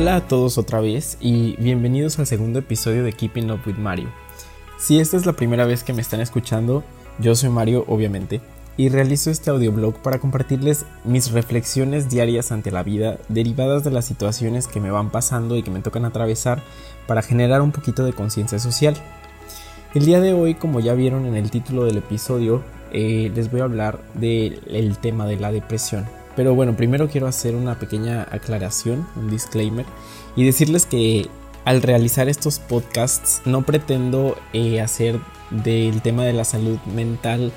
Hola a todos otra vez y bienvenidos al segundo episodio de Keeping Up with Mario. Si esta es la primera vez que me están escuchando, yo soy Mario obviamente y realizo este audioblog para compartirles mis reflexiones diarias ante la vida derivadas de las situaciones que me van pasando y que me tocan atravesar para generar un poquito de conciencia social. El día de hoy, como ya vieron en el título del episodio, eh, les voy a hablar del tema de la depresión. Pero bueno, primero quiero hacer una pequeña aclaración, un disclaimer, y decirles que al realizar estos podcasts no pretendo eh, hacer del tema de la salud mental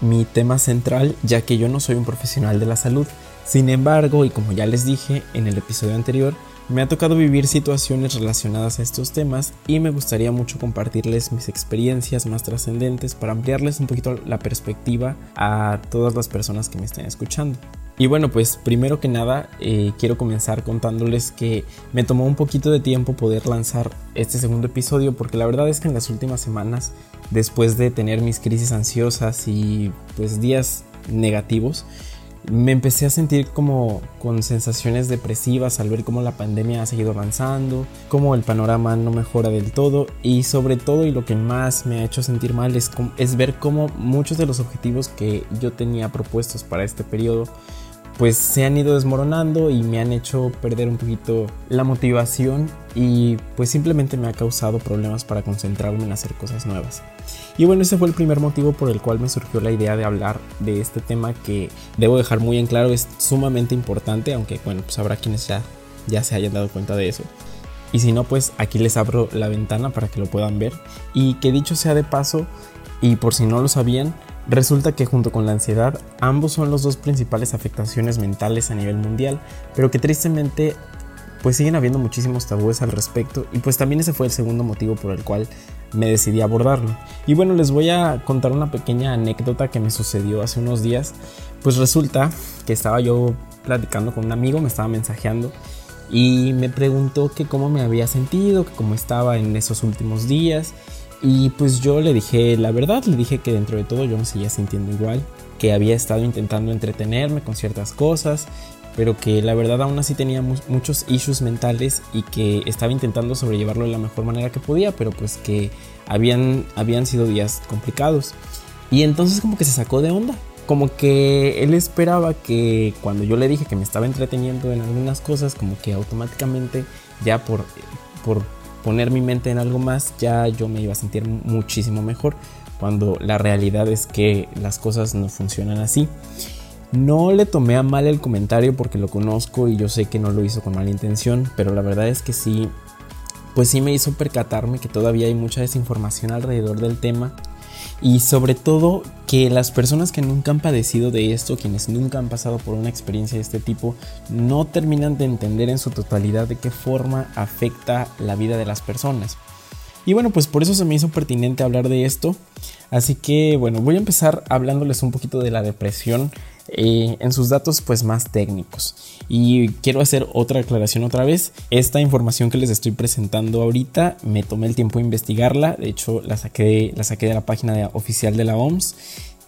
mi tema central, ya que yo no soy un profesional de la salud. Sin embargo, y como ya les dije en el episodio anterior, me ha tocado vivir situaciones relacionadas a estos temas y me gustaría mucho compartirles mis experiencias más trascendentes para ampliarles un poquito la perspectiva a todas las personas que me estén escuchando. Y bueno, pues primero que nada eh, quiero comenzar contándoles que me tomó un poquito de tiempo poder lanzar este segundo episodio porque la verdad es que en las últimas semanas, después de tener mis crisis ansiosas y pues días negativos, me empecé a sentir como con sensaciones depresivas al ver cómo la pandemia ha seguido avanzando, cómo el panorama no mejora del todo y sobre todo y lo que más me ha hecho sentir mal es, es ver cómo muchos de los objetivos que yo tenía propuestos para este periodo pues se han ido desmoronando y me han hecho perder un poquito la motivación y pues simplemente me ha causado problemas para concentrarme en hacer cosas nuevas. Y bueno, ese fue el primer motivo por el cual me surgió la idea de hablar de este tema que debo dejar muy en claro es sumamente importante, aunque bueno, pues habrá quienes ya, ya se hayan dado cuenta de eso. Y si no, pues aquí les abro la ventana para que lo puedan ver. Y que dicho sea de paso, y por si no lo sabían, Resulta que junto con la ansiedad, ambos son las dos principales afectaciones mentales a nivel mundial, pero que tristemente pues siguen habiendo muchísimos tabúes al respecto y pues también ese fue el segundo motivo por el cual me decidí abordarlo. Y bueno, les voy a contar una pequeña anécdota que me sucedió hace unos días. Pues resulta que estaba yo platicando con un amigo, me estaba mensajeando y me preguntó que cómo me había sentido, que cómo estaba en esos últimos días y pues yo le dije la verdad, le dije que dentro de todo yo me seguía sintiendo igual, que había estado intentando entretenerme con ciertas cosas, pero que la verdad aún así tenía muchos issues mentales y que estaba intentando sobrellevarlo de la mejor manera que podía, pero pues que habían, habían sido días complicados. Y entonces como que se sacó de onda, como que él esperaba que cuando yo le dije que me estaba entreteniendo en algunas cosas, como que automáticamente ya por, por poner mi mente en algo más, ya yo me iba a sentir muchísimo mejor, cuando la realidad es que las cosas no funcionan así. No le tomé a mal el comentario porque lo conozco y yo sé que no lo hizo con mala intención, pero la verdad es que sí, pues sí me hizo percatarme que todavía hay mucha desinformación alrededor del tema y sobre todo que las personas que nunca han padecido de esto, quienes nunca han pasado por una experiencia de este tipo, no terminan de entender en su totalidad de qué forma afecta la vida de las personas. Y bueno, pues por eso se me hizo pertinente hablar de esto. Así que bueno, voy a empezar hablándoles un poquito de la depresión eh, en sus datos pues más técnicos. Y quiero hacer otra aclaración otra vez. Esta información que les estoy presentando ahorita me tomé el tiempo de investigarla. De hecho la saqué, de la página oficial de la OMS.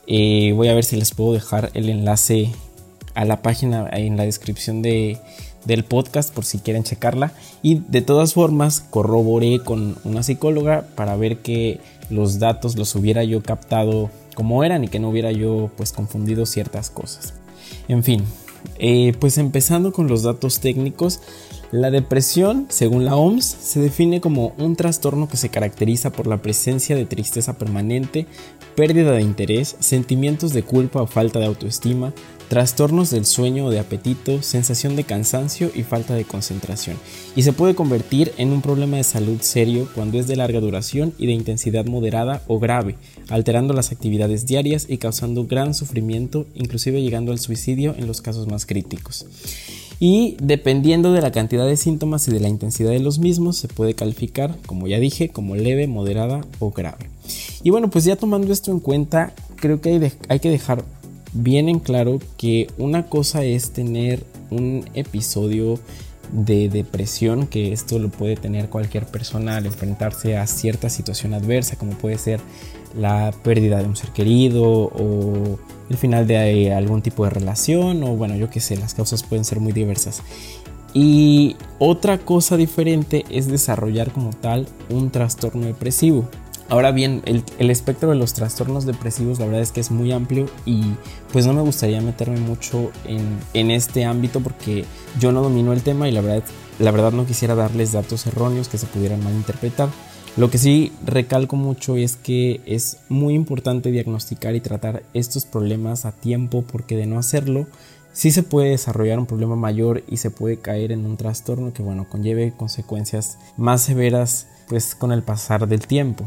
Eh, voy a ver si les puedo dejar el enlace a la página en la descripción de, del podcast por si quieren checarla. Y de todas formas corroboré con una psicóloga para ver que los datos los hubiera yo captado como eran y que no hubiera yo pues confundido ciertas cosas. En fin, eh, pues empezando con los datos técnicos, la depresión, según la OMS, se define como un trastorno que se caracteriza por la presencia de tristeza permanente, pérdida de interés, sentimientos de culpa o falta de autoestima, trastornos del sueño o de apetito, sensación de cansancio y falta de concentración, y se puede convertir en un problema de salud serio cuando es de larga duración y de intensidad moderada o grave, alterando las actividades diarias y causando gran sufrimiento, inclusive llegando al suicidio en los casos más críticos. Y dependiendo de la cantidad de síntomas y de la intensidad de los mismos, se puede calificar, como ya dije, como leve, moderada o grave. Y bueno, pues ya tomando esto en cuenta, creo que hay, que dejar bien en claro que una cosa es tener un episodio de depresión, que esto lo puede tener cualquier persona al enfrentarse a cierta situación adversa, como puede ser la pérdida de un ser querido o el final de algún tipo de relación o bueno, yo qué sé, las causas pueden ser muy diversas. Y otra cosa diferente es desarrollar como tal un trastorno depresivo. Ahora bien, el, espectro de los trastornos depresivos la verdad es que es muy amplio y pues no me gustaría meterme mucho en, este ámbito porque yo no domino el tema y la verdad, la verdad no quisiera darles datos erróneos que se pudieran malinterpretar. Lo que sí recalco mucho es que es muy importante diagnosticar y tratar estos problemas a tiempo porque de no hacerlo sí se puede desarrollar un problema mayor y se puede caer en un trastorno que bueno conlleve consecuencias más severas pues con el pasar del tiempo.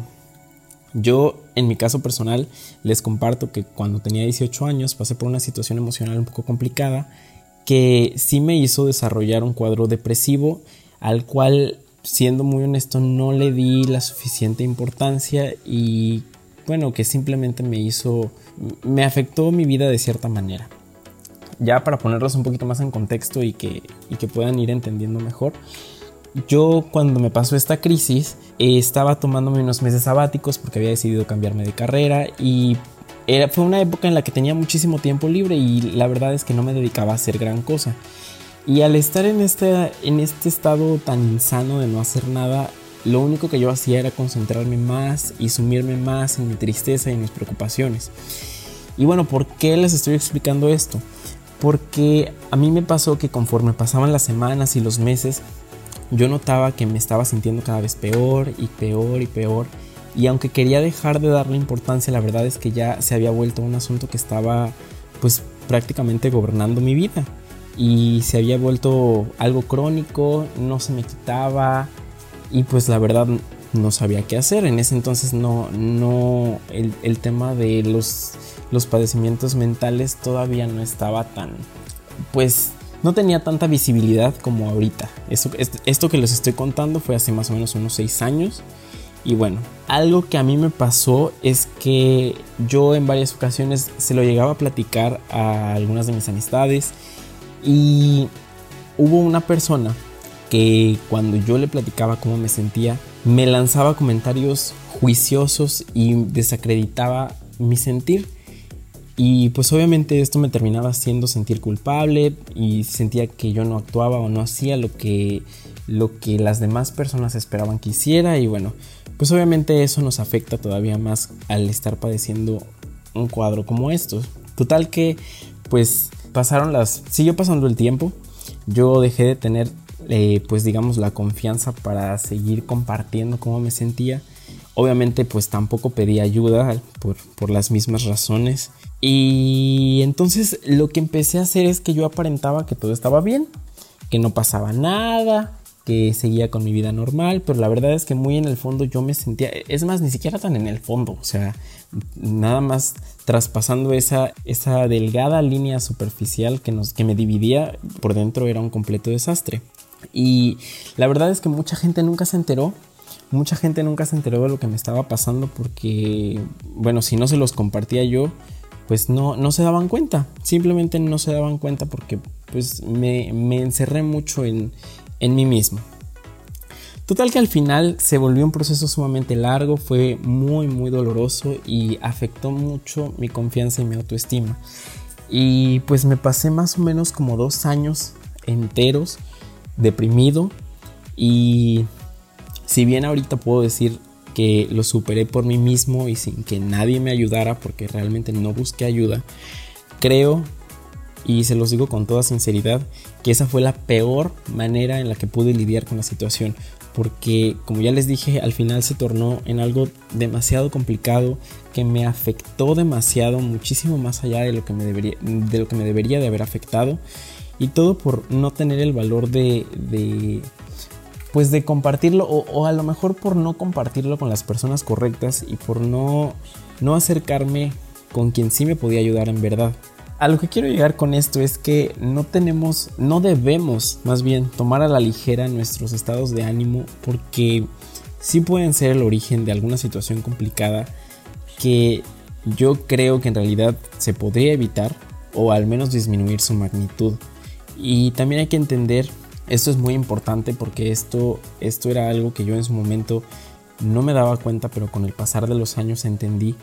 Yo, en mi caso personal, les comparto que cuando tenía 18 años pasé por una situación emocional un poco complicada que sí me hizo desarrollar un cuadro depresivo al cual, siendo muy honesto, no le di la suficiente importancia y bueno, que simplemente me hizo, me afectó mi vida de cierta manera. Ya para ponerlos un poquito más en contexto y que, y que puedan ir entendiendo mejor, yo cuando me pasó esta crisis eh, estaba tomándome unos meses sabáticos porque había decidido cambiarme de carrera y era, fue una época en la que tenía muchísimo tiempo libre y la verdad es que no me dedicaba a hacer gran cosa. Y al estar en este, en este estado tan insano de no hacer nada, lo único que yo hacía era concentrarme más y sumirme más en mi tristeza y mis preocupaciones. Y bueno, ¿por qué les estoy explicando esto? Porque a mí me pasó que conforme pasaban las semanas y los meses, yo notaba que me estaba sintiendo cada vez peor y peor y peor. Y aunque quería dejar de darle importancia, la verdad es que ya se había vuelto un asunto que estaba pues prácticamente gobernando mi vida. Y se había vuelto algo crónico, no se me quitaba. Y pues la verdad no sabía qué hacer. En ese entonces no, no, el, el tema de los, los padecimientos mentales todavía no estaba tan, pues no tenía tanta visibilidad como ahorita. Esto, esto que les estoy contando fue hace más o menos unos 6 años. Y bueno, algo que a mí me pasó es que yo en varias ocasiones se lo llegaba a platicar a algunas de mis amistades y hubo una persona que cuando yo le platicaba cómo me sentía, me lanzaba comentarios juiciosos y desacreditaba mi sentir. Y pues obviamente esto me terminaba haciendo sentir culpable y sentía que yo no actuaba o no hacía lo que, lo que las demás personas esperaban que hiciera y bueno, pues obviamente eso nos afecta todavía más al estar padeciendo un cuadro como estos. Total que pues pasaron las... siguió pasando el tiempo, yo dejé de tener eh, pues digamos la confianza para seguir compartiendo cómo me sentía. Obviamente pues tampoco pedí ayuda por, por las mismas razones y entonces lo que empecé a hacer es que yo aparentaba que todo estaba bien, que no pasaba nada, que seguía con mi vida normal, pero la verdad es que muy en el fondo yo me sentía, es más, ni siquiera tan en el fondo, o sea, nada más traspasando esa, esa delgada línea superficial que, nos, que me dividía, por dentro era un completo desastre. Y la verdad es que mucha gente nunca se enteró, mucha gente nunca se enteró de lo que me estaba pasando porque, bueno, si no se los compartía yo, pues no, no se daban cuenta, simplemente no se daban cuenta porque pues me, encerré mucho en, en mí mismo. Total que al final se volvió un proceso sumamente largo, fue muy muy doloroso y afectó mucho mi confianza y mi autoestima. Y pues me pasé más o menos como dos años enteros deprimido y si bien ahorita puedo decir que lo superé por mí mismo y sin que nadie me ayudara porque realmente no busqué ayuda, creo y se los digo con toda sinceridad que esa fue la peor manera en la que pude lidiar con la situación. Porque como ya les dije al final se tornó en algo demasiado complicado que me afectó demasiado muchísimo más allá de lo que me debería de lo que me debería de haber afectado. Y todo por no tener el valor de, de pues de compartirlo o, a lo mejor por no compartirlo con las personas correctas y por no, no acercarme con quien sí me podía ayudar en verdad. A lo que quiero llegar con esto es que no tenemos, no debemos más bien tomar a la ligera nuestros estados de ánimo porque sí pueden ser el origen de alguna situación complicada que yo creo que en realidad se podría evitar o al menos disminuir su magnitud. Y también hay que entender esto es muy importante porque esto, esto era algo que yo en su momento no me daba cuenta, pero con el pasar de los años entendí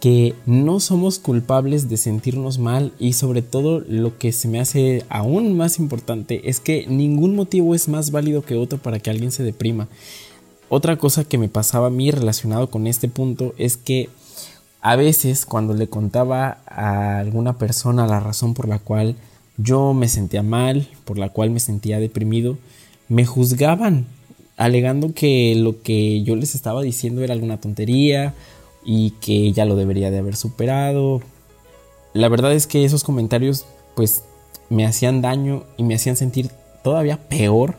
que no somos culpables de sentirnos mal y sobre todo lo que se me hace aún más importante es que ningún motivo es más válido que otro para que alguien se deprima. Otra cosa que me pasaba a mí relacionado con este punto es que a veces cuando le contaba a alguna persona la razón por la cual yo me sentía mal, por la cual me sentía deprimido, me juzgaban, alegando que lo que yo les estaba diciendo era alguna tontería y que ya lo debería de haber superado. La verdad es que esos comentarios pues me hacían daño y me hacían sentir todavía peor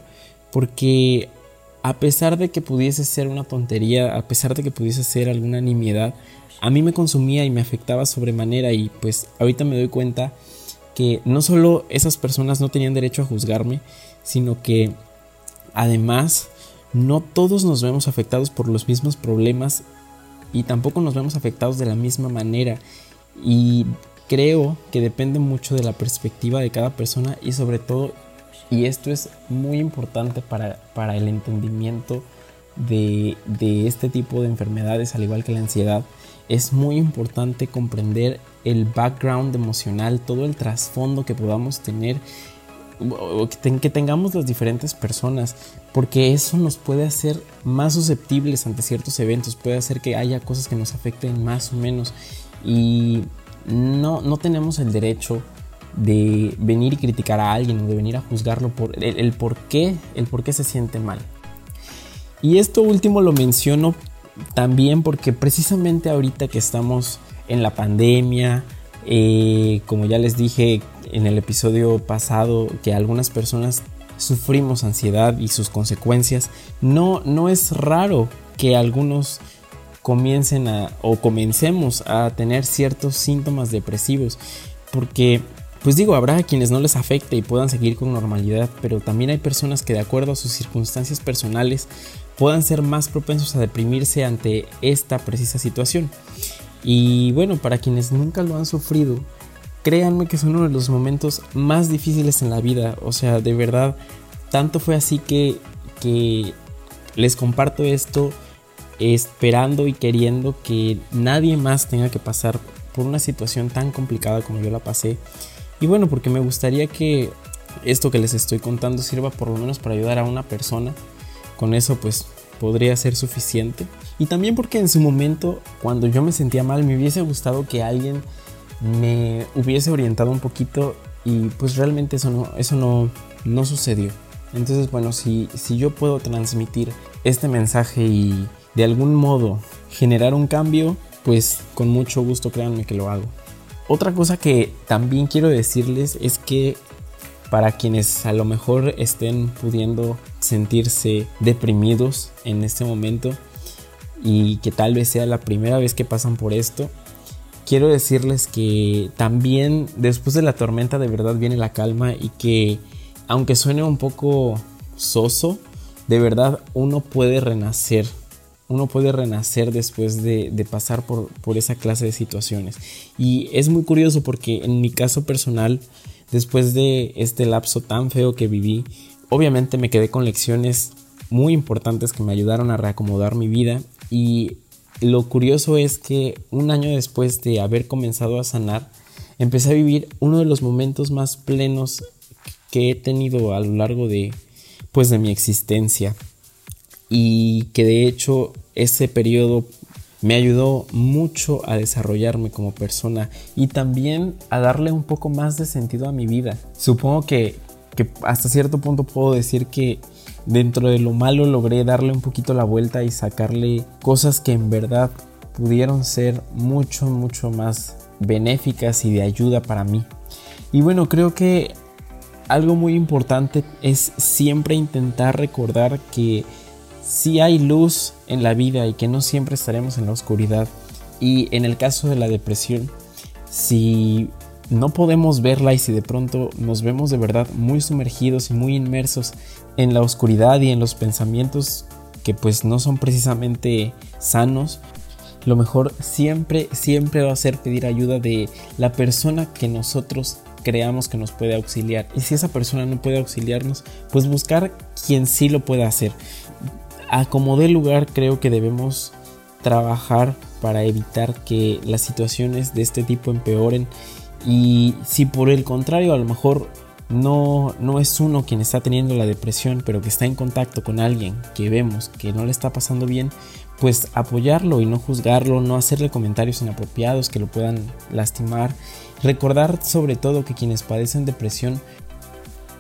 porque a pesar de que pudiese ser una tontería, a pesar de que pudiese ser alguna nimiedad, a mí me consumía y me afectaba sobremanera y pues ahorita me doy cuenta que no solo esas personas no tenían derecho a juzgarme, sino que además no todos nos vemos afectados por los mismos problemas y tampoco nos vemos afectados de la misma manera. Y creo que depende mucho de la perspectiva de cada persona y sobre todo, y esto es muy importante para, para el entendimiento de, de este tipo de enfermedades, al igual que la ansiedad, es muy importante comprender el background emocional, todo el trasfondo que podamos tener que tengamos las diferentes personas, porque eso nos puede hacer más susceptibles ante ciertos eventos, puede hacer que haya cosas que nos afecten más o menos y no, no tenemos el derecho de venir y criticar a alguien o de venir a juzgarlo por el, por qué, el por qué se siente mal. Y esto último lo menciono también porque precisamente ahorita que estamos en la pandemia, eh, como ya les dije en el episodio pasado, que algunas personas sufrimos ansiedad y sus consecuencias, no, no es raro que algunos comiencen a o comencemos a tener ciertos síntomas depresivos, porque pues digo, habrá quienes no les afecte y puedan seguir con normalidad, pero también hay personas que de acuerdo a sus circunstancias personales puedan ser más propensos a deprimirse ante esta precisa situación. Y bueno, para quienes nunca lo han sufrido, créanme que son uno de los momentos más difíciles en la vida. O sea, de verdad, tanto fue así que, que les comparto esto esperando y queriendo que nadie más tenga que pasar por una situación tan complicada como yo la pasé. Y bueno, porque me gustaría que esto que les estoy contando sirva por lo menos para ayudar a una persona. Con eso pues podría ser suficiente. Y también porque en su momento, cuando yo me sentía mal, me hubiese gustado que alguien me hubiese orientado un poquito y pues realmente eso no, eso no, no sucedió. Entonces, bueno, si, si yo puedo transmitir este mensaje y de algún modo generar un cambio, pues con mucho gusto créanme que lo hago. Otra cosa que también quiero decirles es que para quienes a lo mejor estén pudiendo sentirse deprimidos en este momento y que tal vez sea la primera vez que pasan por esto, quiero decirles que también después de la tormenta de verdad viene la calma y que aunque suene un poco soso, de verdad uno puede renacer. Uno puede renacer después de, pasar por, por esa clase de situaciones. Y es muy curioso porque en mi caso personal, Después de este lapso tan feo que viví, obviamente me quedé con lecciones muy importantes que me ayudaron a reacomodar mi vida y lo curioso es que un año después de haber comenzado a sanar, empecé a vivir uno de los momentos más plenos que he tenido a lo largo de pues de mi existencia y que de hecho ese periodo me ayudó mucho a desarrollarme como persona y también a darle un poco más de sentido a mi vida. Supongo que, hasta cierto punto puedo decir que dentro de lo malo logré darle un poquito la vuelta y sacarle cosas que en verdad pudieron ser mucho, mucho más benéficas y de ayuda para mí. Y bueno, creo que algo muy importante es siempre intentar recordar que si hay luz en la vida y que no siempre estaremos en la oscuridad. Y en el caso de la depresión, si no podemos verla y si de pronto nos vemos de verdad muy sumergidos y muy inmersos en la oscuridad y en los pensamientos que pues no son precisamente sanos, lo mejor siempre, siempre va a ser pedir ayuda de la persona que nosotros creamos que nos puede auxiliar. Y si esa persona no puede auxiliarnos, pues buscar quien sí lo pueda hacer a como dé lugar creo que debemos trabajar para evitar que las situaciones de este tipo empeoren y si por el contrario a lo mejor no, no es uno quien está teniendo la depresión, pero que está en contacto con alguien que vemos que no le está pasando bien, pues apoyarlo y no juzgarlo, no hacerle comentarios inapropiados que lo puedan lastimar. Recordar sobre todo que quienes padecen depresión,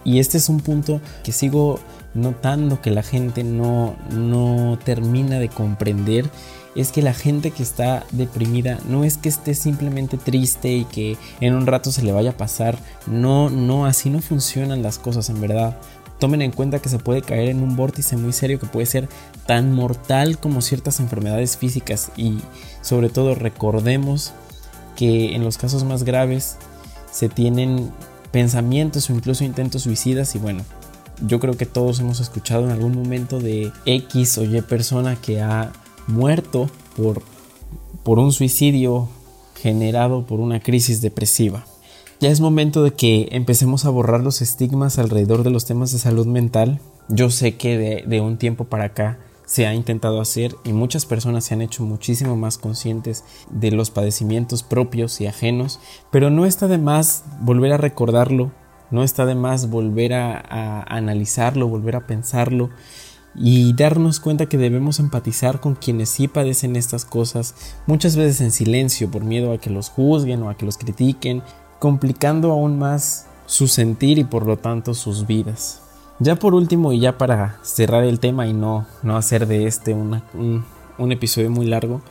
y este es un punto que sigo notando que la gente no, no termina de comprender, es que la gente que está deprimida no es que esté simplemente triste y que en un rato se le vaya a pasar, no, no, así no funcionan las cosas en verdad. Tomen en cuenta que se puede caer en un vórtice muy serio que puede ser tan mortal como ciertas enfermedades físicas y sobre todo recordemos que en los casos más graves se tienen pensamientos o incluso intentos suicidas y bueno, yo creo que todos hemos escuchado en algún momento de X o Y persona que ha muerto por, por un suicidio generado por una crisis depresiva. Ya es momento de que empecemos a borrar los estigmas alrededor de los temas de salud mental. Yo sé que de, un tiempo para acá se ha intentado hacer y muchas personas se han hecho muchísimo más conscientes de los padecimientos propios y ajenos, pero no está de más volver a recordarlo, no está de más volver a, a analizarlo, volver a pensarlo y darnos cuenta que debemos empatizar con quienes sí padecen estas cosas, muchas veces en silencio por miedo a que los juzguen o a que los critiquen complicando aún más su sentir y por lo tanto sus vidas. Ya por último y ya para cerrar el tema y no, no hacer de este un, un episodio muy largo,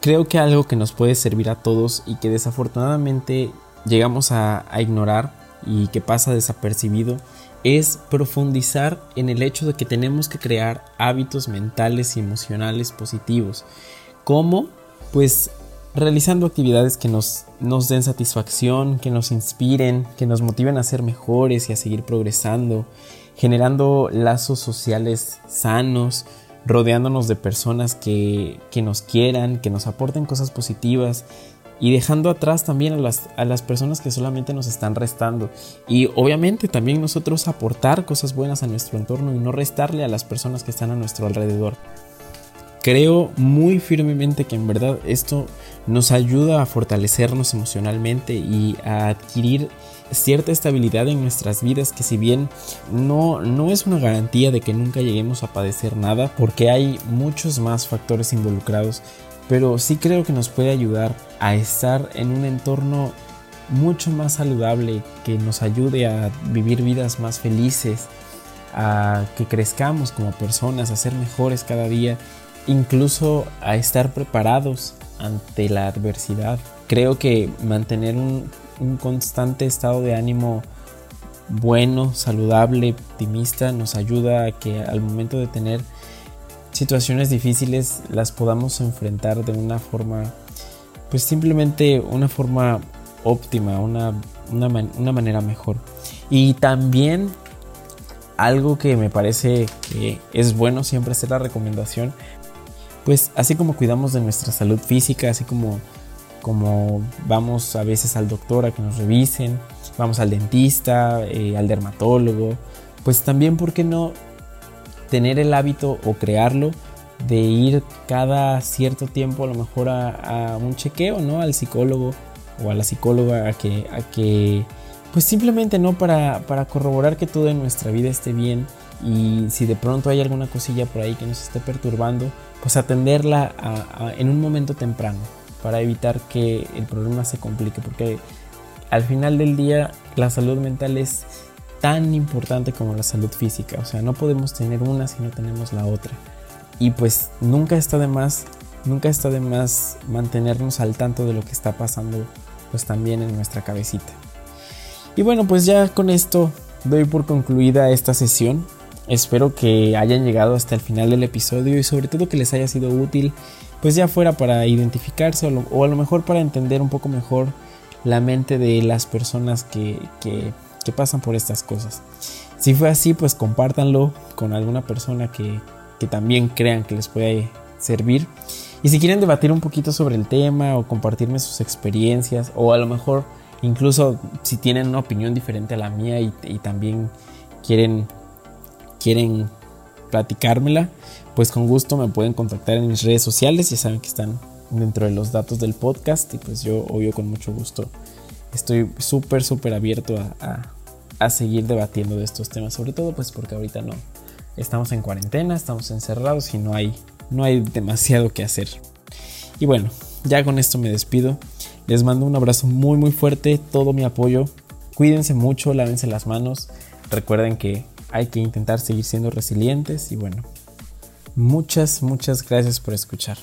creo que algo que nos puede servir a todos y que desafortunadamente llegamos a, a ignorar y que pasa desapercibido es profundizar en el hecho de que tenemos que crear hábitos mentales y emocionales positivos. ¿Cómo? Pues realizando actividades que nos, nos den satisfacción, que nos inspiren, que nos motiven a ser mejores y a seguir progresando, generando lazos sociales sanos, rodeándonos de personas que, que nos quieran, que nos aporten cosas positivas y dejando atrás también a las, a las, personas que solamente nos están restando. Y obviamente también nosotros aportar cosas buenas a nuestro entorno y no restarle a las personas que están a nuestro alrededor. Creo muy firmemente que en verdad esto nos ayuda a fortalecernos emocionalmente y a adquirir cierta estabilidad en nuestras vidas que si bien no, no es una garantía de que nunca lleguemos a padecer nada porque hay muchos más factores involucrados, pero sí creo que nos puede ayudar a estar en un entorno mucho más saludable que nos ayude a vivir vidas más felices, a que crezcamos como personas, a ser mejores cada día incluso a estar preparados ante la adversidad. Creo que mantener un, constante estado de ánimo bueno, saludable, optimista nos ayuda a que al momento de tener situaciones difíciles las podamos enfrentar de una forma, pues simplemente una forma óptima, una, una manera mejor. Y también algo que me parece que es bueno siempre hacer la recomendación pues así como cuidamos de nuestra salud física, así como, como vamos a veces al doctor a que nos revisen, vamos al dentista, eh, al dermatólogo, pues también, ¿por qué no tener el hábito o crearlo de ir cada cierto tiempo a lo mejor a, un chequeo, ¿no? Al psicólogo o a la psicóloga a que, a que pues simplemente, ¿no? Para, para corroborar que todo en nuestra vida esté bien y si de pronto hay alguna cosilla por ahí que nos esté perturbando, pues atenderla en un momento temprano para evitar que el problema se complique porque al final del día la salud mental es tan importante como la salud física, o sea, no podemos tener una si no tenemos la otra. Y pues nunca está de más, nunca está de más mantenernos al tanto de lo que está pasando pues también en nuestra cabecita. Y bueno, pues ya con esto doy por concluida esta sesión. Espero que hayan llegado hasta el final del episodio y sobre todo que les haya sido útil, pues ya fuera para identificarse o, a lo mejor para entender un poco mejor la mente de las personas que, que, pasan por estas cosas. Si fue así, pues compártanlo con alguna persona que, que también crean que les puede servir. Y si quieren debatir un poquito sobre el tema o compartirme sus experiencias o a lo mejor incluso si tienen una opinión diferente a la mía y, y también quieren quieren platicármela, pues con gusto me pueden contactar en mis redes sociales, ya saben que están dentro de los datos del podcast y pues yo obvio con mucho gusto estoy súper súper abierto a, a, seguir debatiendo de estos temas, sobre todo pues porque ahorita no estamos en cuarentena, estamos encerrados y no hay, no hay demasiado que hacer. Y bueno, ya con esto me despido. Les mando un abrazo muy muy fuerte, todo mi apoyo. Cuídense mucho, lávense las manos. Recuerden que hay que intentar seguir siendo resilientes y bueno, muchas, muchas gracias por escuchar.